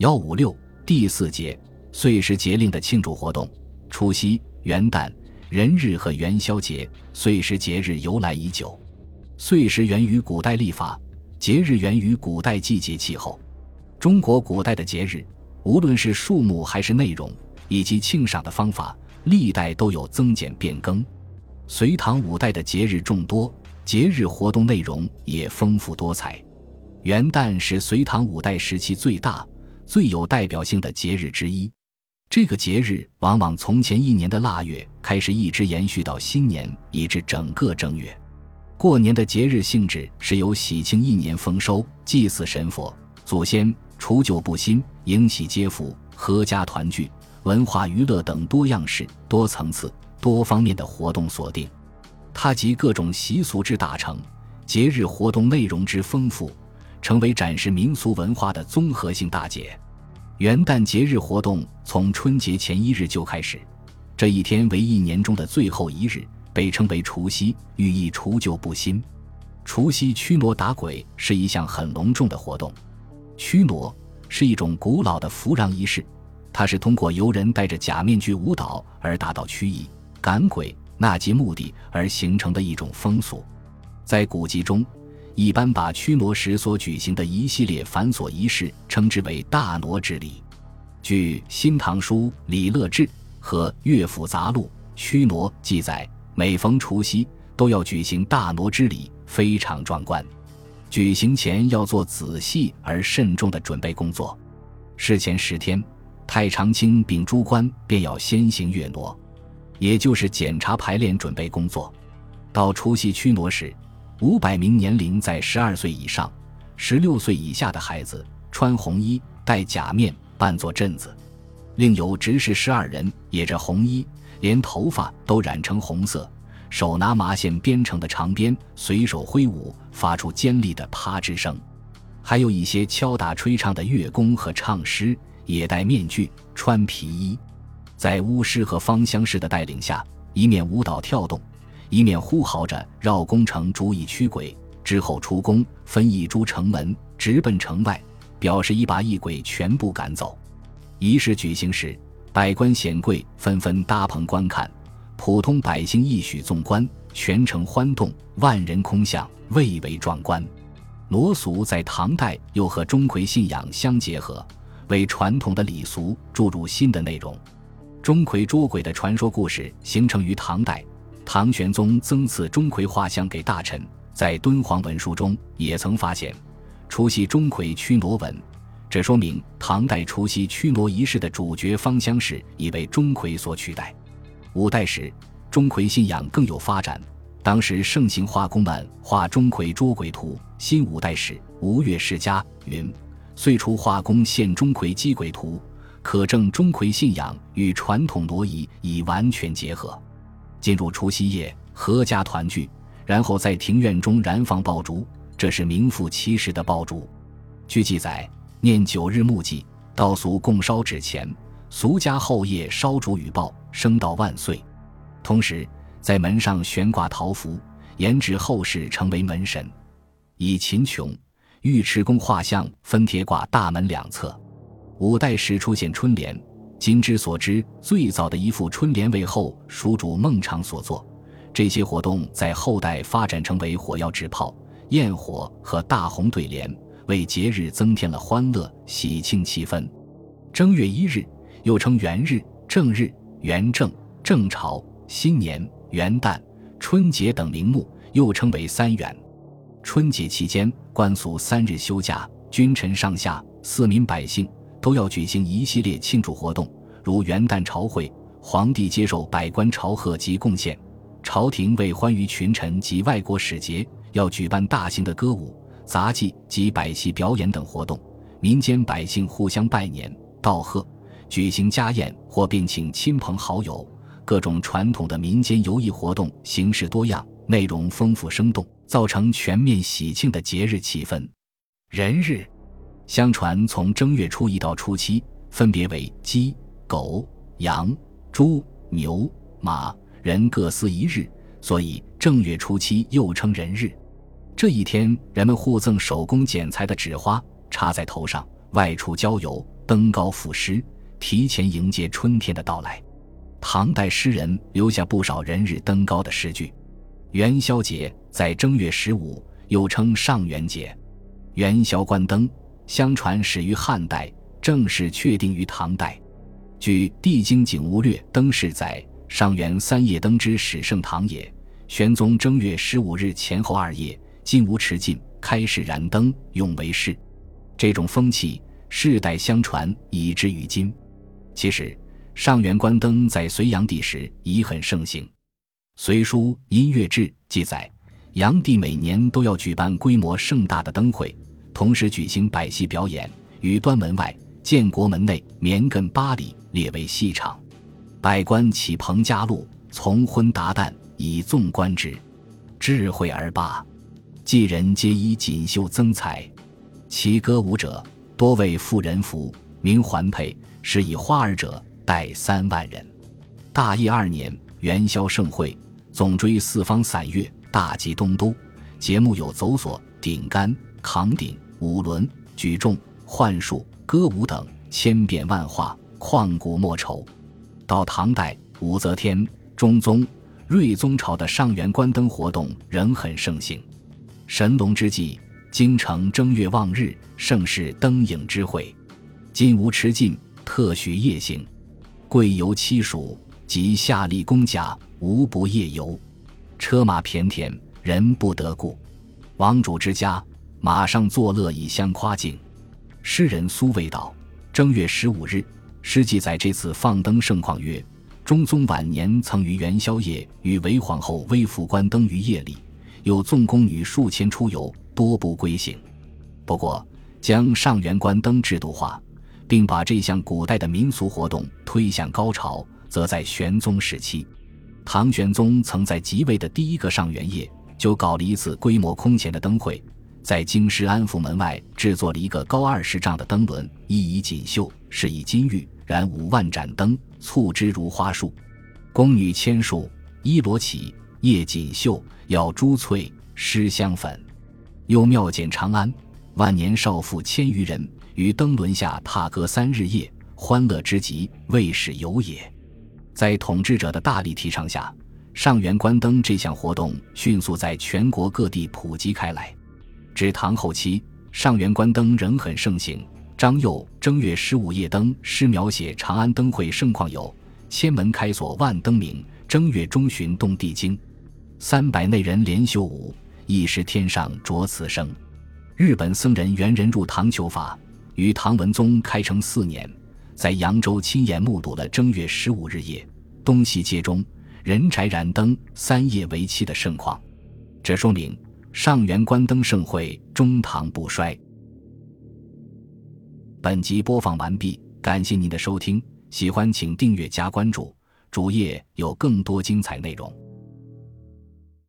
幺五六第四节岁时节令的庆祝活动：除夕、元旦、人日和元宵节。岁时节日由来已久，岁时源于古代历法，节日源于古代季节气候。中国古代的节日，无论是数目还是内容，以及庆赏的方法，历代都有增减变更。隋唐五代的节日众多，节日活动内容也丰富多彩。元旦是隋唐五代时期最大、最有代表性的节日之一。这个节日往往从前一年的腊月开始，一直延续到新年，以至整个正月。过年的节日性质是由喜庆一年丰收、祭祀神佛、祖先、除旧布新、迎喜接福、阖家团聚、文化娱乐等多样式、多层次、多方面的活动锁定。它集各种习俗之大成，节日活动内容之丰富。成为展示民俗文化的综合性大节。元旦节日活动从春节前一日就开始，这一天为一年中的最后一日，被称为除夕，寓意除旧布新。除夕驱魔打鬼是一项很隆重的活动。驱魔是一种古老的扶让仪式，它是通过游人戴着假面具舞蹈而达到驱疫、赶鬼、纳吉目的而形成的一种风俗。在古籍中。一般把驱魔时所举行的一系列繁琐仪式称之为大挪之礼。据《新唐书·李乐志》和《乐府杂录·驱挪》记载，每逢除夕都要举行大挪之礼，非常壮观。举行前要做仔细而慎重的准备工作。事前十天，太常卿秉诸官便要先行月挪，也就是检查排练准备工作。到除夕驱挪时。五百名年龄在十二岁以上、十六岁以下的孩子穿红衣、戴假面，扮作镇子；另有执事十二人，也着红衣，连头发都染成红色，手拿麻线编成的长鞭，随手挥舞，发出尖利的啪之声。还有一些敲打吹唱的乐工和唱师，也戴面具、穿皮衣，在巫师和芳香师的带领下，一面舞蹈跳动。一面呼号着绕宫城逐以驱鬼，之后出宫分一株城门，直奔城外，表示已把异鬼全部赶走。仪式举行时，百官显贵纷纷搭棚观看，普通百姓亦许纵观，全城欢动，万人空巷，蔚为壮观。罗俗在唐代又和钟馗信仰相结合，为传统的礼俗注入新的内容。钟馗捉鬼的传说故事形成于唐代。唐玄宗赠赐钟馗画像给大臣，在敦煌文书中也曾发现除夕钟馗驱挪文，这说明唐代除夕驱挪仪式的主角方香氏已被钟馗所取代。五代时，钟馗信仰更有发展，当时盛行画工们画钟馗捉鬼图。新五代时，吴越世家云：“岁初画工献钟馗击鬼图，可证钟馗信仰与传统挪移已完全结合。”进入除夕夜，阖家团聚，然后在庭院中燃放爆竹，这是名副其实的爆竹。据记载，念九日木祭，道俗共烧纸钱，俗家后夜烧竹与爆，升道万岁。同时，在门上悬挂桃符，言指后世成为门神。以秦琼、尉迟恭画像分贴挂大门两侧。五代时出现春联。今之所知，最早的一副春联为后蜀主孟昶所作。这些活动在后代发展成为火药纸炮、焰火和大红对联，为节日增添了欢乐喜庆气氛。正月一日，又称元日、正日、元正、正朝、新年、元旦、春节等名目，又称为三元。春节期间，官俗三日休假，君臣上下、四民百姓。都要举行一系列庆祝活动，如元旦朝会，皇帝接受百官朝贺及贡献；朝廷为欢愉群臣及外国使节，要举办大型的歌舞、杂技及百戏表演等活动；民间百姓互相拜年、道贺，举行家宴或并请亲朋好友。各种传统的民间游艺活动形式多样，内容丰富生动，造成全面喜庆的节日气氛。人日。相传，从正月初一到初七，分别为鸡、狗、羊、猪、牛、马、人各司一日，所以正月初七又称人日。这一天，人们互赠手工剪裁的纸花，插在头上，外出郊游、登高赋诗，提前迎接春天的到来。唐代诗人留下不少人日登高的诗句。元宵节在正月十五，又称上元节。元宵观灯，相传始于汉代，正式确定于唐代。据《帝京景物略》灯饰载，上元三夜灯之始盛唐也。玄宗正月十五日前后二夜，金吾持尽，开始燃灯，用为事。这种风气世代相传，以至于今。其实，上元观灯在隋炀帝时已很盛行，《隋书·音乐志》记载，炀帝每年都要举办规模盛大的灯会，同时举行百戏表演，于端门外、建国门内绵亘八里。列为戏场，百官起棚加禄，从昏达旦，以纵观之。智慧而罢，妓人皆以锦绣增彩。其歌舞者多为妇人服，名环佩，是以花儿者待三万人。大业二年，元宵盛会，总追四方散乐，大集东都。节目有走索、顶杆、扛鼎、舞轮、举重、幻术、歌舞等，千变万化。旷古莫愁。到唐代，武则天、中宗、睿宗朝的上元观灯活动仍很盛行。神龙之际，京城正月望日，盛世灯影之会。金吾持尽，特许夜行。贵游七属及下吏公家，无不夜游。车马骈田，人不得故。王主之家，马上作乐以相夸敬。诗人苏味道，正月十五日。诗记载这次放灯盛况曰：中宗晚年曾于元宵夜与韦皇后微服观灯于夜里，有纵宫女数千出游，多不归行。不过，将上元观灯制度化，并把这项古代的民俗活动推向高潮，则在玄宗时期。唐玄宗曾在即位的第一个上元夜，就搞了一次规模空前的灯会。在京师安福门外制作了一个高二十丈的灯轮，一以锦绣，是以金玉，燃五万盏灯，簇之如花树。宫女千数，衣罗绮，叶锦绣，咬珠翠，施香粉。又妙简长安，万年少妇千余人，于灯轮下踏歌三日夜，欢乐之极，未始有也。在统治者的大力提倡下，上元观灯这项活动迅速在全国各地普及开来。至唐后期，上元观灯仍很盛行。张佑《正月十五夜灯》诗描写长安灯会盛况有：“千门开锁万灯明，正月中旬动地惊。三百内人连袖舞，一时天上着此声。”日本僧人猿人入唐求法，于唐文宗开成四年，在扬州亲眼目睹了正月十五日夜东西街中人柴燃灯三夜为期的盛况。这说明。上元观灯盛会，中堂不衰。本集播放完毕，感谢您的收听，喜欢请订阅加关注，主页有更多精彩内容。